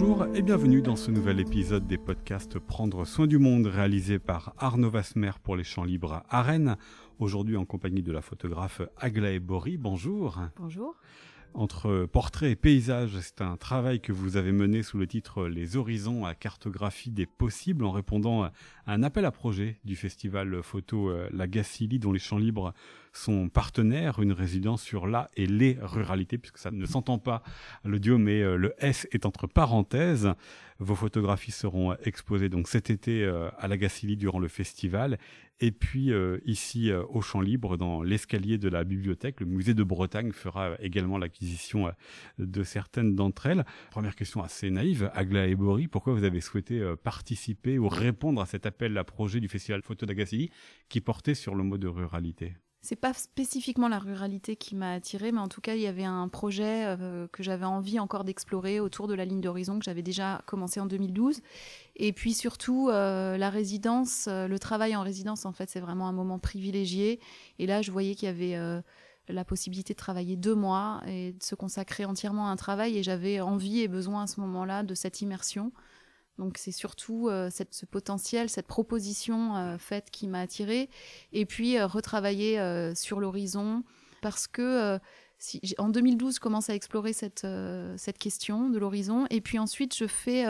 Bonjour et bienvenue dans ce nouvel épisode des podcasts Prendre soin du monde réalisé par Arnaud Vasmer pour les champs libres à Rennes. Aujourd'hui en compagnie de la photographe Aglaé Bory. Bonjour. Bonjour. Entre portrait et paysage, c'est un travail que vous avez mené sous le titre Les horizons à cartographie des possibles en répondant à un appel à projet du festival photo euh, La Gacilly dont les champs libres sont partenaires, une résidence sur la et les ruralités puisque ça ne s'entend pas le duo mais euh, le S est entre parenthèses. Vos photographies seront exposées donc cet été euh, à la Gacilly durant le festival et puis ici au Champ Libre dans l'escalier de la bibliothèque, le musée de Bretagne fera également l'acquisition de certaines d'entre elles. Première question assez naïve, Agla Ebori, pourquoi vous avez souhaité participer ou répondre à cet appel la projet du Festival Photo d'Agassili, qui portait sur le mot de ruralité? C'est pas spécifiquement la ruralité qui m'a attirée, mais en tout cas, il y avait un projet euh, que j'avais envie encore d'explorer autour de la ligne d'horizon que j'avais déjà commencé en 2012. Et puis surtout, euh, la résidence, euh, le travail en résidence, en fait, c'est vraiment un moment privilégié. Et là, je voyais qu'il y avait la possibilité de travailler deux mois et de se consacrer entièrement à un travail. Et j'avais envie et besoin à ce moment-là de cette immersion. Donc c'est surtout euh, ce potentiel, cette proposition euh, faite qui m'a attirée. Et puis euh, retravailler sur l'horizon parce que si, en 2012, je commence à explorer cette, question de l'horizon. Et puis ensuite, je fais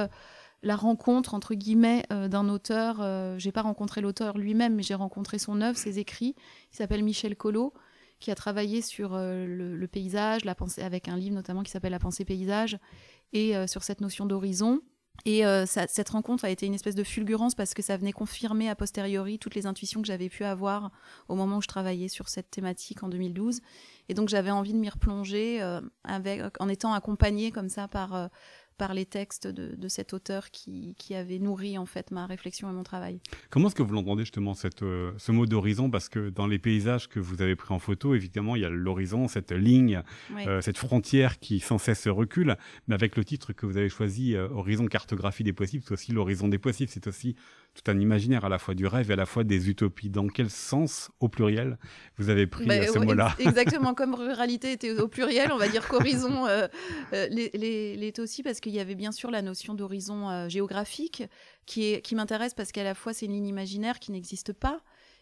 la rencontre, entre guillemets, d'un auteur. j'ai pas rencontré l'auteur lui-même, mais j'ai rencontré son œuvre, ses écrits. Il s'appelle Michel Collot qui a travaillé sur le, le, paysage, la pensée, avec un livre notamment qui s'appelle La pensée paysage, et sur cette notion d'horizon. Et euh, cette rencontre a été une espèce de fulgurance parce que ça venait confirmer a posteriori toutes les intuitions que j'avais pu avoir au moment où je travaillais sur cette thématique en 2012. Et donc j'avais envie de m'y replonger euh, avec, en étant accompagnée comme ça par, euh, par les textes de, cet auteur qui, qui, avait nourri en fait ma réflexion et mon travail. Comment est-ce que vous l'entendez justement cette, euh, ce mot d'horizon? Parce que dans les paysages que vous avez pris en photo, évidemment, il y a l'horizon, cette ligne, euh, cette frontière qui sans cesse recule. Mais avec le titre que vous avez choisi, euh, Horizon cartographie des possibles, c'est aussi l'horizon des possibles. C'est aussi tout un imaginaire à la fois du rêve et à la fois des utopies. Dans quel sens, au pluriel, vous avez pris bah, ce mot-là Exactement, comme ruralité était au pluriel, on va dire qu'horizon euh, euh, l'est aussi parce qu'il y avait bien sûr la notion d'horizon euh, géographique qui, est, qui m'intéresse parce qu'à la fois c'est une ligne imaginaire qui n'existe pas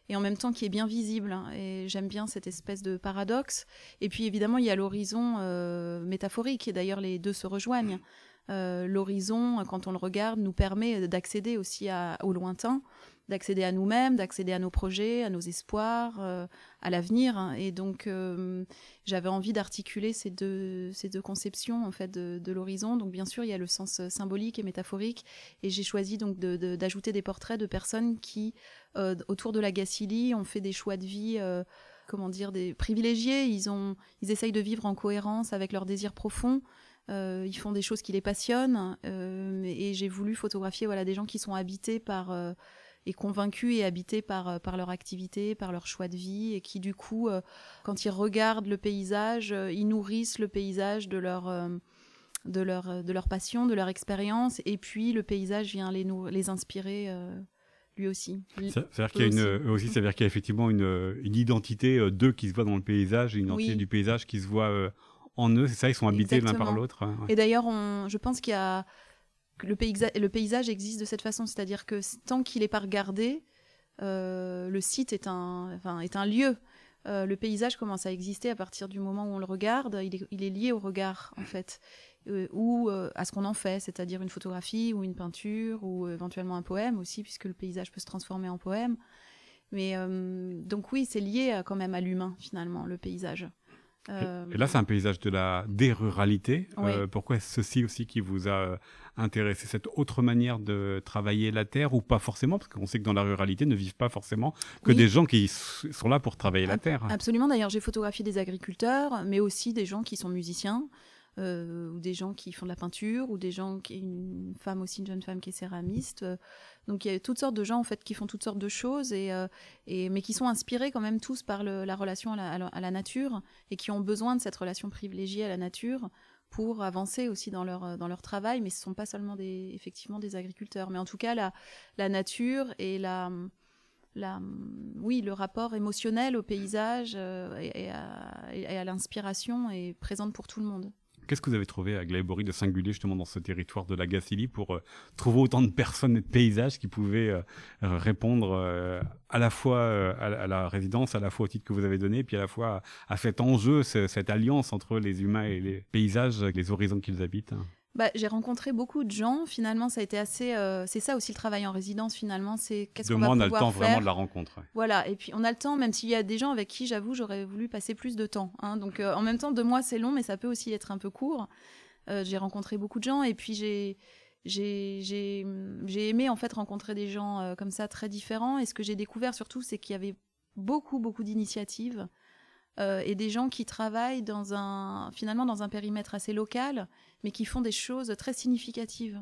et en même temps qui est bien visible. Hein. et j'aime bien cette espèce de paradoxe. Et puis évidemment, il y a l'horizon métaphorique, et d'ailleurs les deux se rejoignent. Euh, l'horizon, quand on le regarde, nous permet d'accéder aussi au lointain, d'accéder à nous-mêmes, d'accéder à nos projets, à nos espoirs, euh, à l'avenir. Hein. Et donc, euh, j'avais envie d'articuler ces deux, ces deux conceptions en fait de, l'horizon. Donc, bien sûr, il y a le sens symbolique et métaphorique. Et j'ai choisi donc d'ajouter des portraits de personnes qui, autour de la Gacilly, ont fait des choix de vie comment dire, des privilégiés. Ils, ont, ils essayent de vivre en cohérence avec leurs désirs profonds. Euh, ils font des choses qui les passionnent euh, et j'ai voulu photographier voilà des gens qui sont habités par euh, et convaincus et habités par par leur activité, par leur choix de vie et qui du coup quand ils regardent le paysage, ils nourrissent le paysage de leur de leur de leur passion, de leur expérience et puis le paysage vient les les inspirer lui aussi. C'est-à-dire qu'il y a une, aussi, c'est-à-dire qu'il y a effectivement une, une identité d'eux qui se voit dans le paysage, une identité du paysage qui se voit en eux, c'est ça, ils sont habités l'un par l'autre. Et d'ailleurs, je pense qu'il y a le, le, paysage existe de cette façon, c'est-à-dire que tant qu'il n'est pas regardé, euh, le site est un, enfin, est un lieu. Euh, le paysage commence à exister à partir du moment où on le regarde. Il est, il est lié au regard, en fait, euh, ou à ce qu'on en fait, c'est-à-dire une photographie ou une peinture ou éventuellement un poème aussi, puisque le paysage peut se transformer en poème. Mais donc oui, c'est lié quand même à l'humain finalement, le paysage. Et là, c'est un paysage de la déruralité. Euh, pourquoi est-ce ceci aussi qui vous a euh, intéressé Cette autre manière de travailler la terre ou pas forcément? Parce qu'on sait que dans la ruralité ne vivent pas forcément que des gens qui sont là pour travailler la terre. Absolument. D'ailleurs, j'ai photographié des agriculteurs, mais aussi des gens qui sont musiciens. Euh, ou des gens qui font de la peinture, ou des gens qui une femme aussi, une jeune femme qui est céramiste. Donc il y a toutes sortes de gens en fait qui font toutes sortes de choses et, euh, mais qui sont inspirés quand même tous par la relation à la, nature et qui ont besoin de cette relation privilégiée à la nature pour avancer aussi dans leur dans leur travail. Mais ce sont pas seulement des effectivement des agriculteurs, mais en tout cas la la nature et la oui, le rapport émotionnel au paysage euh, et, à, et à l'inspiration est présente pour tout le monde. Qu'est-ce que vous avez trouvé à Glaibori de singulier justement dans ce territoire de la Gacilly pour euh, trouver autant de personnes et de paysages qui pouvaient euh, répondre euh, à la fois à, la résidence, à la fois au titre que vous avez donné, puis à la fois à, cet enjeu, cette alliance entre les humains et les paysages, les horizons qu'ils habitent? Bah, j'ai rencontré beaucoup de gens. Finalement, ça a été assez. Euh, c'est ça aussi le travail en résidence. Finalement, c'est qu'est-ce qu'on va pouvoir on a le temps vraiment de la rencontre. Voilà. Et puis on a le temps, même s'il y a des gens avec qui, j'avoue, j'aurais voulu passer plus de temps. Hein. Donc euh, en même temps, deux mois c'est long, mais ça peut aussi être un peu court. Euh, j'ai rencontré beaucoup de gens et puis j'ai j'ai aimé en fait rencontrer des gens comme ça très différents. Et ce que j'ai découvert surtout, c'est qu'il y avait beaucoup beaucoup d'initiatives. Et des gens qui travaillent dans un finalement dans un périmètre assez local mais qui font des choses très significatives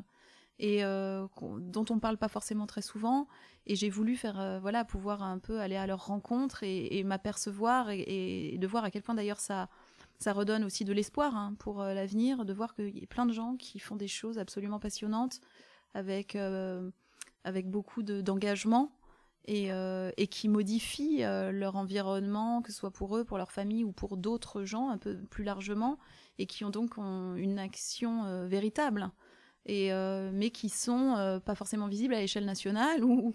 et euh, dont on ne parle pas forcément très souvent. Et j'ai voulu faire, euh, voilà, pouvoir un peu aller à leur rencontre et, m'apercevoir et, de voir à quel point d'ailleurs ça, ça redonne aussi de l'espoir hein, pour euh, l'avenir, de voir qu'il y a plein de gens qui font des choses absolument passionnantes avec, avec beaucoup d'engagement. Et, et, qui modifient leur environnement, que ce soit pour eux, pour leur famille ou pour d'autres gens un peu plus largement, et qui ont donc une action euh, véritable, euh, mais qui sont euh, pas forcément visibles à l'échelle nationale ou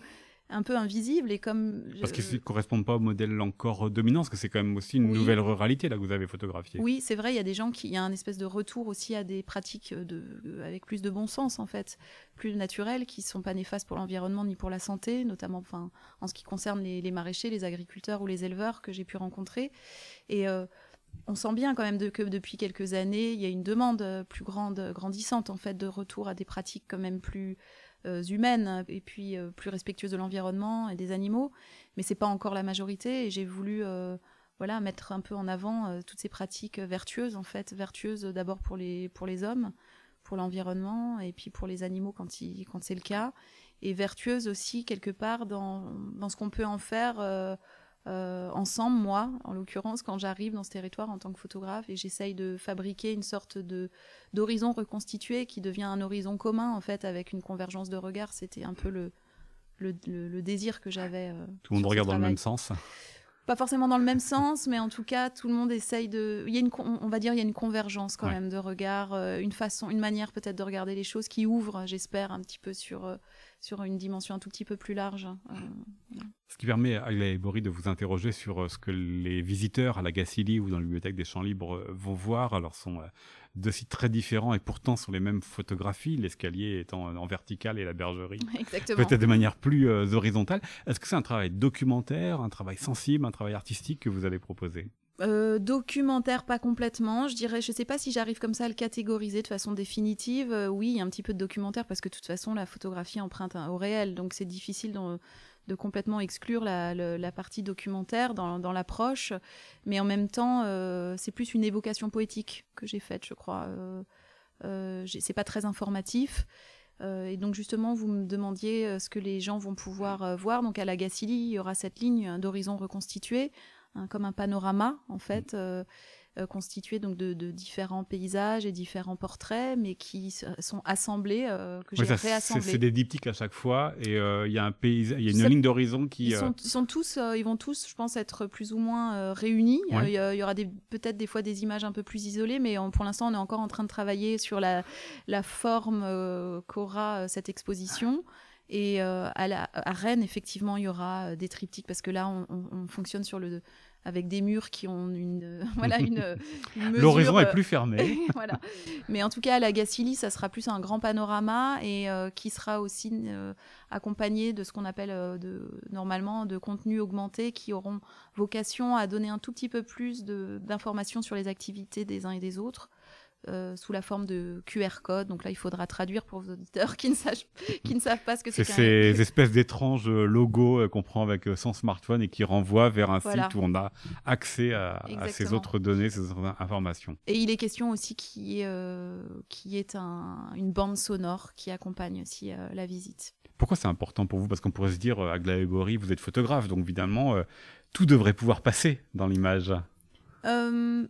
un peu invisibles et comme parce qu'ils ne correspondent pas au modèle encore dominant parce que c'est quand même aussi une nouvelle ruralité là que vous avez photographiée. Oui c'est vrai il y a des gens qui il y a un espèce de retour aussi à des pratiques de avec plus de bon sens en fait plus naturelles qui sont pas néfastes pour l'environnement ni pour la santé notamment enfin en ce qui concerne les, maraîchers les agriculteurs ou les éleveurs que j'ai pu rencontrer. Et on sent bien quand même que depuis quelques années, il y a une demande euh, plus grande, euh, grandissante en fait, de retour à des pratiques quand même plus euh, humaines et puis plus respectueuses de l'environnement et des animaux. Mais c'est pas encore la majorité et j'ai voulu voilà mettre un peu en avant toutes ces pratiques vertueuses en fait, vertueuses d'abord pour les pour les hommes, pour l'environnement et puis pour les animaux quand quand c'est le cas et vertueuses aussi quelque part dans dans ce qu'on peut en faire euh, ensemble, moi, en l'occurrence, quand j'arrive dans ce territoire en tant que photographe et j'essaye de fabriquer une sorte de d'horizon reconstitué qui devient un horizon commun, en fait, avec une convergence de regard. C'était un peu le, le, désir que j'avais. Euh, tout le monde regarde dans le même sens pas forcément dans le même sens, mais en tout cas, tout le monde essaye de. Il y a une, on va dire, il y a une convergence quand même de regard, euh, une façon, une manière peut-être de regarder les choses qui ouvre, j'espère, un petit peu sur sur une dimension un tout petit peu plus large. Euh, ce qui permet à Boris de vous interroger sur euh, ce que les visiteurs à la Gacilly ou dans la bibliothèque des Champs Libres euh, vont voir. Alors, ce sont deux sites très différents et pourtant sur les mêmes photographies, l'escalier étant en vertical et la bergerie peut-être de manière plus horizontale. Est-ce que c'est un travail documentaire, un travail sensible, un travail artistique que vous allez proposer? Euh, documentaire, pas complètement. Je dirais, je sais pas si j'arrive comme ça à le catégoriser de façon définitive. Euh, oui, un petit peu de documentaire parce que de toute façon, la photographie emprunte au réel, donc c'est difficile de complètement exclure la, partie documentaire dans, l'approche. Mais en même temps, euh, c'est plus une évocation poétique que j'ai faite, je crois. c'est pas très informatif. et donc justement, vous me demandiez ce que les gens vont pouvoir voir. Donc à la Gacilly, il y aura cette ligne d'horizon reconstituée Hein, comme un panorama en fait. Euh, euh, constitué donc de, différents paysages et différents portraits, mais qui sont assemblés, euh, que j'ai réassemblés. C'est des diptyques à chaque fois, et il y a un paysage, il y a une ligne d'horizon qui. Ils sont, tous, ils vont tous, je pense, être plus ou moins réunis. Il y, aura peut-être des fois des images un peu plus isolées, mais pour l'instant, on est encore en train de travailler sur la, la forme qu'aura cette exposition. Et à, à, Rennes, effectivement, il y aura des triptyques parce que là, on, on fonctionne sur le, avec des murs qui ont une voilà une, l'horizon est plus fermé. voilà. Mais en tout cas à la Gacilly ça sera plus un grand panorama et euh, qui sera aussi euh, accompagné de ce qu'on appelle euh, de normalement de contenus augmentés qui auront vocation à donner un tout petit peu plus d'informations sur les activités des uns et des autres euh, sous la forme de QR code. Donc là, il faudra traduire pour vos auditeurs qui ne, qui ne savent pas ce que c'est. C'est ces espèces d'étranges logos euh, qu'on prend avec euh, son smartphone et qui renvoient vers un site où on a accès à, ces autres données, ces autres informations. Et il est question aussi qui est, qui est une bande sonore qui accompagne aussi la visite. Pourquoi c'est important pour vous? Parce qu'on pourrait se dire, à Glaegori, vous êtes photographe, donc évidemment, tout devrait pouvoir passer dans l'image. Euh,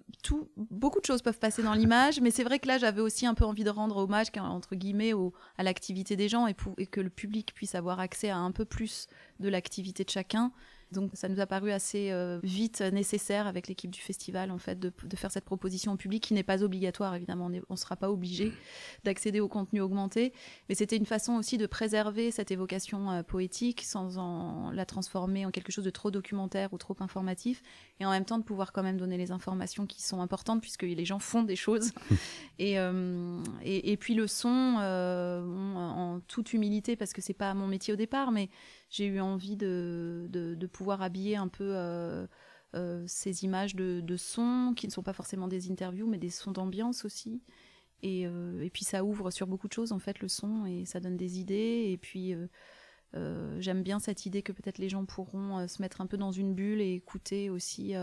beaucoup de choses peuvent passer dans l'image, mais c'est vrai que là, j'avais aussi un peu envie de rendre hommage, entre guillemets, à l'activité des gens et, que le public puisse avoir accès à un peu plus de l'activité de chacun. Donc ça nous a paru assez euh, vite nécessaire avec l'équipe du festival en fait de, faire cette proposition au public qui n'est pas obligatoire évidemment, on ne sera pas obligé d'accéder au contenu augmenté, mais c'était une façon aussi de préserver cette évocation euh, poétique sans en la transformer en quelque chose de trop documentaire ou trop informatif et en même temps de pouvoir quand même donner les informations qui sont importantes puisque les gens font des choses. Et, et, et, puis le son en toute humilité parce que c'est pas mon métier au départ mais j'ai eu envie de, de, pouvoir habiller un peu euh, euh, ces images de, de sons qui ne sont pas forcément des interviews, mais des sons d'ambiance aussi. Et, euh, et, puis ça ouvre sur beaucoup de choses en fait le son et ça donne des idées. Et puis j'aime bien cette idée que peut-être les gens pourront se mettre un peu dans une bulle et écouter aussi.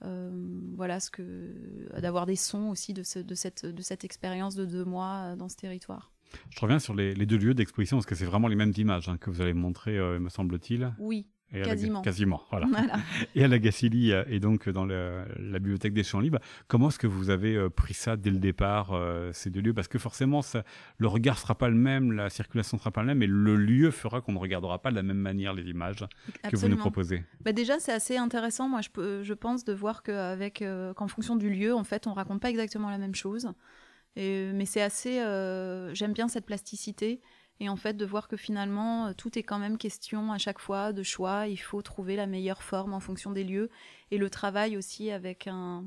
voilà ce que d'avoir des sons aussi de, ce, de cette de cette expérience de deux mois dans ce territoire. Je reviens sur les, deux lieux d'exposition parce que c'est vraiment les mêmes images hein, que vous allez montrer, euh, me semble-t-il. Oui. quasiment. quasiment, voilà. Et à la Gacilly euh, et donc dans la bibliothèque des Champs Libres, comment est-ce que vous avez euh, pris ça dès le départ, ces deux lieux? Parce que forcément, ça, le regard sera pas le même, la circulation sera pas la même, mais le lieu fera qu'on ne regardera pas de la même manière les images que vous nous proposez. Bah déjà, c'est assez intéressant, moi, je, je pense, de voir qu'en fonction du lieu, en fait, on raconte pas exactement la même chose mais c'est assez. Euh, j'aime bien cette plasticité. Et en fait, de voir que finalement, euh, tout est quand même question à chaque fois de choix. Il faut trouver la meilleure forme en fonction des lieux. Et le travail aussi avec un,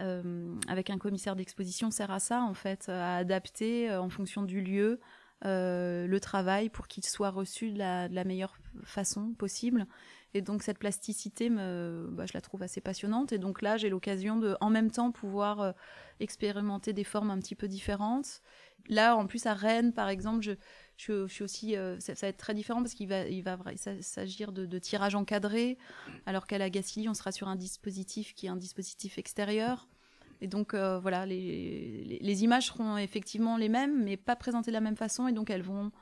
euh, avec un commissaire d'exposition sert à ça, en fait, à adapter en fonction du lieu le travail pour qu'il soit reçu de la, meilleure façon possible. Et donc cette plasticité, bah, je la trouve assez passionnante. Et donc là, j'ai l'occasion de, en même temps, pouvoir euh, expérimenter des formes un petit peu différentes. Là, en plus à Rennes, par exemple, je, suis aussi, euh, ça, va être très différent parce qu'il va, s'agir de, de, tirage encadré, alors qu'à la Gacilly, on sera sur un dispositif qui est un dispositif extérieur. Et donc euh, voilà, les, les, images seront effectivement les mêmes, mais pas présentées de la même façon, et donc elles vont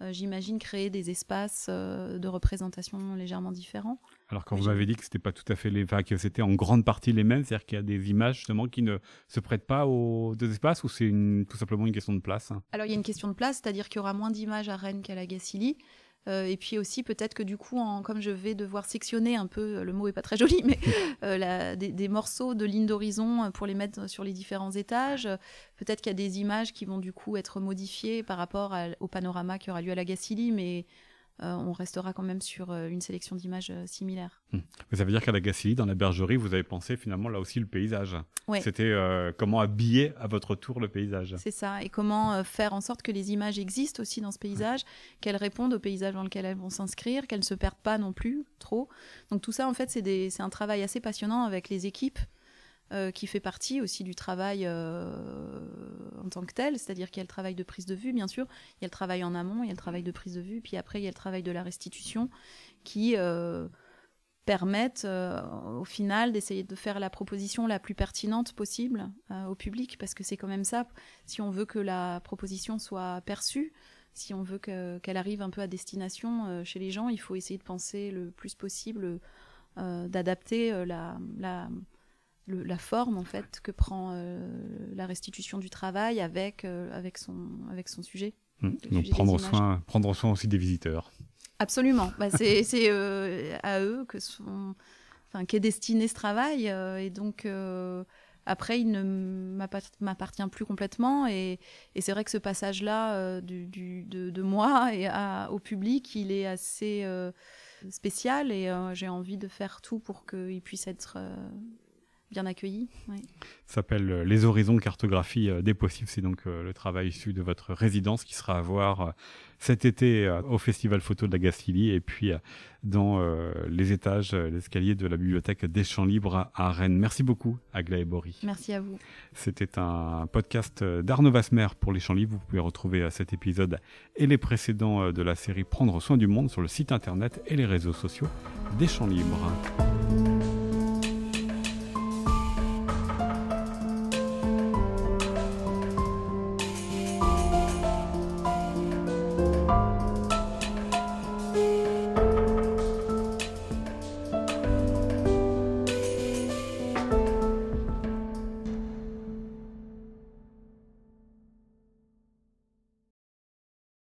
j'imagine, créer des espaces euh, de représentation légèrement différents. Alors quand vous m'avez dit que c'était pas tout à fait les, enfin, que c'était en grande partie les mêmes, c'est-à-dire qu'il y a des images justement qui ne se prêtent pas aux deux espaces ou c'est tout simplement une question de place Alors il y a une question de place, c'est-à-dire qu'il y aura moins d'images à Rennes qu'à la Gacilly. Euh, et puis aussi, peut-être que du coup, comme je vais devoir sectionner un peu, le mot est pas très joli, mais euh, des, morceaux de ligne d'horizon pour les mettre sur les différents étages. Peut-être qu'il y a des images qui vont du coup être modifiées par rapport au panorama qui aura lieu à la Gacilly, mais euh, on restera quand même sur euh, une sélection d'images euh, similaires. Mais ça veut dire qu'à la Gacilly, dans la bergerie, vous avez pensé finalement là aussi le paysage. C'était comment habiller à votre tour le paysage. C'est ça, et comment faire en sorte que les images existent aussi dans ce paysage, qu'elles répondent au paysage dans lequel elles vont s'inscrire, qu'elles ne se perdent pas non plus trop. Donc tout ça, en fait, c'est un travail assez passionnant avec les équipes. Euh, qui fait partie aussi du travail euh, en tant que tel, c'est-à-dire qu'il y a le travail de prise de vue, bien sûr, il y a le travail en amont, il y a le travail de prise de vue, puis après il y a le travail de la restitution qui euh, permettent au final d'essayer de faire la proposition la plus pertinente possible au public, parce que c'est quand même ça, si on veut que la proposition soit perçue, si on veut qu'elle arrive un peu à destination chez les gens, il faut essayer de penser le plus possible, d'adapter la, la la forme en fait que prend euh, la restitution du travail avec, euh, avec, son, avec son sujet. Mmh. Donc prendre soin, prendre soin aussi des visiteurs. Absolument. Bah, c'est euh, à eux que sont, enfin, qu'est destiné ce travail. et donc, après, il ne m'appartient plus complètement. Et, et c'est vrai que ce passage-là du, du, de, de, moi et à, au public, il est assez spécial. Et j'ai envie de faire tout pour qu'il puisse être bien accueilli. Ça s'appelle euh, Les Horizons Cartographie euh, des possibles. C'est donc euh, le travail issu de votre résidence qui sera à voir cet été au Festival Photo de la Gacilly et puis dans les étages, l'escalier de la bibliothèque des Champs Libres à Rennes. Merci beaucoup, Aglaé Bory. Merci à vous. C'était un podcast d'Arnaud Vasmer pour les Champs Libres. Vous pouvez retrouver cet épisode et les précédents de la série Prendre soin du monde sur le site internet et les réseaux sociaux des Champs Libres.